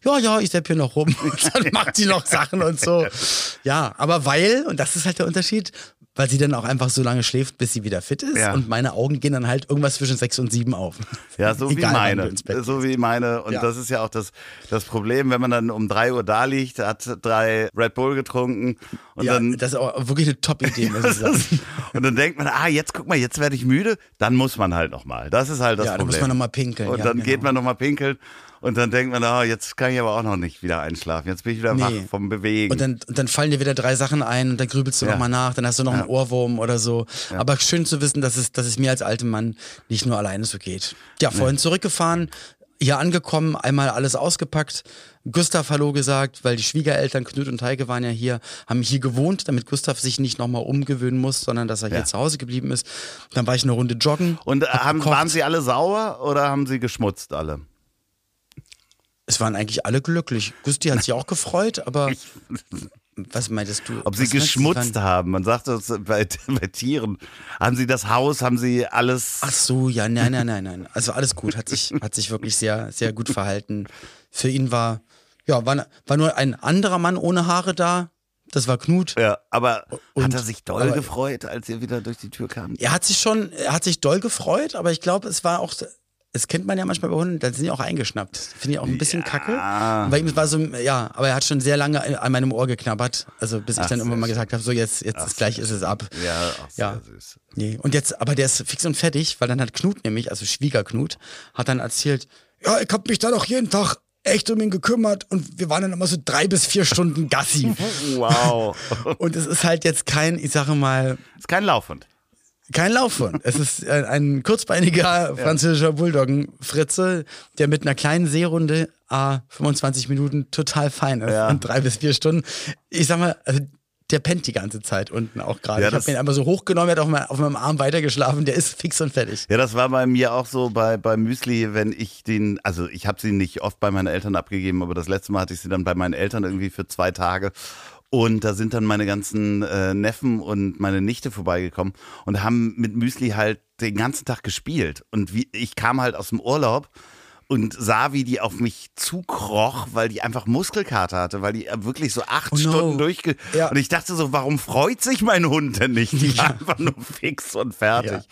ja, ja, ich sepp hier noch rum, und dann macht sie noch Sachen und so. Ja, aber weil, und das ist halt der Unterschied, weil sie dann auch einfach so lange schläft, bis sie wieder fit ist Ja. und meine Augen gehen dann halt irgendwas zwischen sechs und sieben auf. Ja, so wie Egal, du meine. So wie meine. Und Ja. das ist ja auch das, das Problem, wenn man dann um drei Uhr da liegt, hat drei Red Bull getrunken und ja, dann. das ist auch wirklich eine Top-Idee, muss ich sagen. und dann denkt man, ah, jetzt guck mal, jetzt werde ich müde, dann muss man halt nochmal. Das ist halt das Ja, dann Problem. muss man noch mal pinkeln, Und ja, dann genau. geht man nochmal pinkeln und dann denkt man, ah, jetzt kann ich aber auch noch nicht wieder einschlafen. Jetzt bin ich wieder wach Nee. vom Bewegen. Und dann, und dann fallen dir wieder drei Sachen ein und dann grübelst du Ja. noch nochmal nach, dann hast du noch einen Ohrwurm oder so. Aber schön zu wissen, dass es, dass es mir als altem Mann nicht nur alleine so geht. Ja, vorhin zurückgefahren, hier angekommen, einmal alles ausgepackt. Gustav Hallo gesagt, weil die Schwiegereltern Knut und Heike waren ja hier, haben hier gewohnt, damit Gustav sich nicht nochmal umgewöhnen muss, sondern dass er Ja. hier zu Hause geblieben ist. Dann war ich eine Runde joggen. Und äh, hab haben, waren sie alle sauer oder haben sie geschmutzt alle? Es waren eigentlich alle glücklich. Gusti hat sich auch gefreut, aber was meintest du? Ob sie du, geschmutzt waren- haben. Man sagt das bei, bei Tieren. Haben sie das Haus, haben sie alles. Ach so, ja, nein, nein, nein, nein. Also alles gut, hat sich, hat sich wirklich sehr, sehr gut verhalten. Für ihn war, ja, war, war nur ein anderer Mann ohne Haare da. Das war Knut. Ja, aber hat Und- er sich doll aber- gefreut, als ihr wieder durch die Tür kam? Er hat sich schon, er hat sich doll gefreut, aber ich glaube, es war auch, es kennt man ja manchmal bei Hunden, da sind die auch eingeschnappt. Finde ich auch ein bisschen kacke. Weil ihm war so, ja, aber er hat schon sehr lange an meinem Ohr geknabbert. Also bis ich Ach, dann irgendwann mal gesagt habe, so jetzt, jetzt ist gleich ist es ab. Ja, sehr Ja. süß. Nee, und jetzt, aber der ist fix und fertig, weil dann hat Knut nämlich, also Schwiegerknut, hat dann erzählt, ja, ich hab mich da doch jeden Tag echt um ihn gekümmert und wir waren dann immer so drei bis vier Stunden Gassi. Wow. und es ist halt jetzt kein, ich sage mal, ist kein Laufhund. Kein Laufhund. Es ist ein, ein kurzbeiniger französischer Bulldoggen-Fritze, der mit einer kleinen Seerunde, ah, 25 Minuten, total fein ist. Ja. Und drei bis vier Stunden. Ich sag mal, also der pennt die ganze Zeit unten auch gerade. Ja, ich habe ihn einmal so hochgenommen, er hat auf, mein, auf meinem Arm weitergeschlafen, der ist fix und fertig. Ja, das war bei mir auch so bei, bei Müsli, wenn ich den, also ich habe sie nicht oft bei meinen Eltern abgegeben, aber das letzte Mal hatte ich sie dann bei meinen Eltern irgendwie für zwei Tage. Und da sind dann meine ganzen äh, Neffen und meine Nichte vorbeigekommen und haben mit Müsli halt den ganzen Tag gespielt. Und wie, ich kam halt aus dem Urlaub und sah, wie die auf mich zukroch, weil die einfach Muskelkater hatte, weil die äh, wirklich so acht Oh no. Stunden durchge... Ja. Und ich dachte so, warum freut sich mein Hund denn nicht? Die war einfach nur fix und fertig. Ja.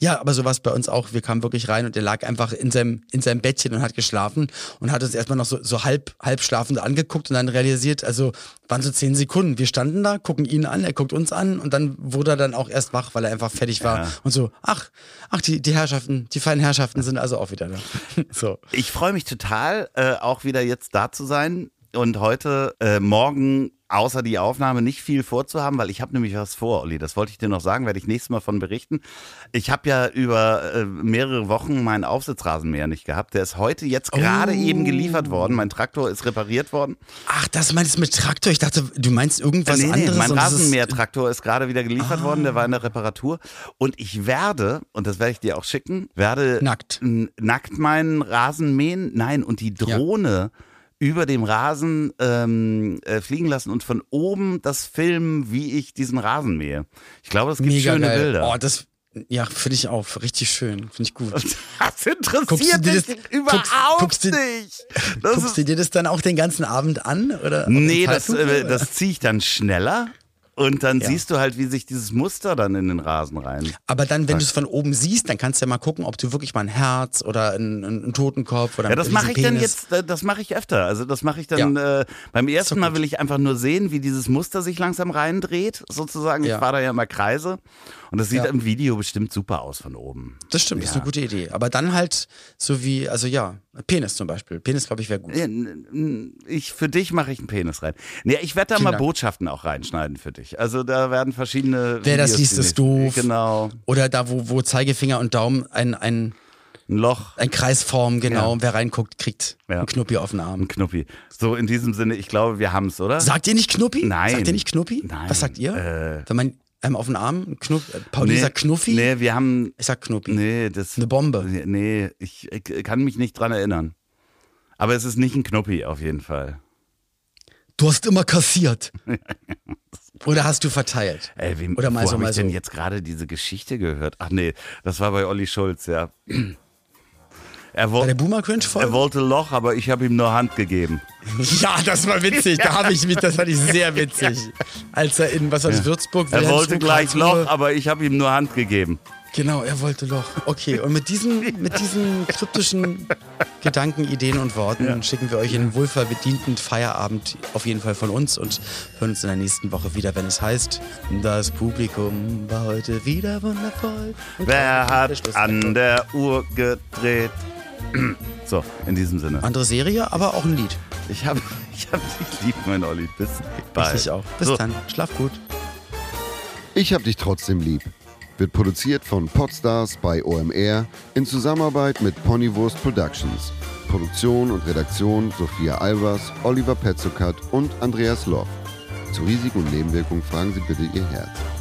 Ja, aber so war es bei uns auch. Wir kamen wirklich rein und der lag einfach in seinem, in seinem Bettchen und hat geschlafen und hat uns erstmal noch so, so halb, halb schlafend angeguckt und dann realisiert, also waren so zehn Sekunden. Wir standen da, gucken ihn an, er guckt uns an und dann wurde er dann auch erst wach, weil er einfach fertig war Ja. und so, ach, ach, die, die Herrschaften, die feinen Herrschaften sind also auch wieder da. so. Ich freue mich total, äh, auch wieder jetzt da zu sein. und heute, äh, morgen außer die Aufnahme nicht viel vorzuhaben, weil ich habe nämlich was vor, Olli. Das wollte ich dir noch sagen, werde ich nächstes Mal von berichten. Ich habe ja über äh, mehrere Wochen meinen Aufsitzrasenmäher nicht gehabt. Der ist heute jetzt gerade Oh. eben geliefert worden. Mein Traktor ist repariert worden. Ach, das meinst du mit Traktor? Ich dachte, du meinst irgendwas nee, nee, anderes. mein das ist- Rasenmähertraktor ist gerade wieder geliefert worden, der war in der Reparatur. Und ich werde, und das werde ich dir auch schicken, werde Nackt. nackt meinen Rasen mähen. Nein, und die Drohne über dem Rasen ähm, äh, fliegen lassen und von oben das filmen, wie ich diesen Rasen mähe. Ich glaube, es gibt Mega schöne geil. Bilder. Oh, das, ja, finde ich auch. Richtig schön. Finde ich gut. das interessiert Guckst dich das- überhaupt guckst- guckst nicht. Das Guckst du dir das dann auch den ganzen Abend an? Oder nee, das, äh, das ziehe ich dann schneller. Und dann Ja. siehst du halt, wie sich dieses Muster dann in den Rasen rein. Aber dann, wenn du es von oben siehst, dann kannst du ja mal gucken, ob du wirklich mal ein Herz oder einen, einen Totenkopf oder Ja, das mache ich dann jetzt, das mache ich öfter. Also das mache ich dann, äh, beim ersten doch Mal will ich einfach nur sehen, wie dieses Muster sich langsam reindreht, sozusagen. Ich Ja. fahre da ja immer Kreise und das sieht Ja. im Video bestimmt super aus von oben. Das stimmt, das ist Ja. eine gute Idee. Aber dann halt so wie, also ja, Penis zum Beispiel. Penis, glaube ich, wäre gut. Ja, Ich, für dich mache ich einen Penis rein. Nee, ich werde da Vielen mal Dank. Botschaften auch reinschneiden für dich. Also da werden verschiedene. Wer das Videos liest, ist doof. Genau. Oder da, wo, wo Zeigefinger und Daumen ein, ein, Ein Loch, ein Kreis formen, genau. Ja. Und wer reinguckt, kriegt Ja. einen Knuppi auf den ein Arm. Knuppi. So, in diesem Sinne, ich glaube, wir haben es, oder? Sagt ihr nicht Knuppi? Nein. Sagt ihr nicht Knuppi? Nein. Was sagt ihr? Äh. Wenn man einem auf den Arm, Knuff, äh, Pauli sagt Knuffi? Nee, wir haben. Ich sag Knuppi. Nee, das. Eine Bombe. Nee, ich, ich kann mich nicht dran erinnern. Aber es ist nicht ein Knuppi auf jeden Fall. Du hast immer kassiert. Oder hast du verteilt? Ey, wem, Oder mal wo so, mal ich denn so. jetzt gerade diese Geschichte gehört? Ach nee, das war bei Olli Schulz, ja. Er, wo, Bei der Boomer Cringe er Folge? wollte Loch, aber ich habe ihm nur Hand gegeben. Ja, das war witzig. Da habe ich mich, das fand ich sehr witzig. Als er in, was war das, Würzburg? Er wollte gleich Loch, aber ich habe ihm nur Hand gegeben. Genau, er wollte Loch. Okay, und mit diesen, mit diesen kryptischen Gedanken, Ideen und Worten schicken wir euch in einen wohlverdienten Feierabend auf jeden Fall von uns und hören uns in der nächsten Woche wieder, wenn es heißt, das Publikum war heute wieder wundervoll. Und Wer hat an der Uhr gedreht? So, in diesem Sinne. Andere Serie, aber auch ein Lied. Ich habe ich hab dich lieb, mein Olli. Bis bald. Ich auch. Bis so. dann. Schlaf gut. Ich hab dich trotzdem lieb. Wird produziert von Podstars bei OMR in Zusammenarbeit mit Ponywurst Productions. Produktion und Redaktion Sophia Albers, Oliver Petzokat und Andreas Loff. Zu Risiken und Nebenwirkungen fragen Sie bitte Ihr Herz.